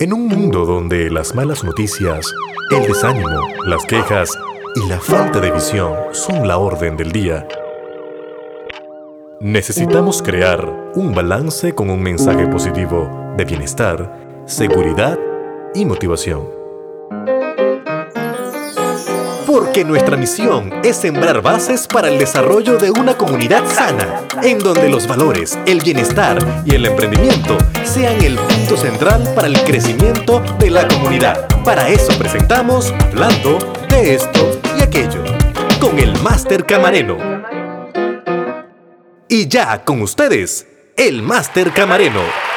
En un mundo donde las malas noticias, el desánimo, las quejas y la falta de visión son la orden del día, necesitamos crear un balance con un mensaje positivo de bienestar, seguridad y motivación. Porque nuestra misión es sembrar bases para el desarrollo de una comunidad sana, en donde los valores, el bienestar y el emprendimiento sean el punto central para el crecimiento de la comunidad. Para eso presentamos Hablando de esto y aquello, con el Máster Camareno. Y ya con ustedes, el Máster Camareno.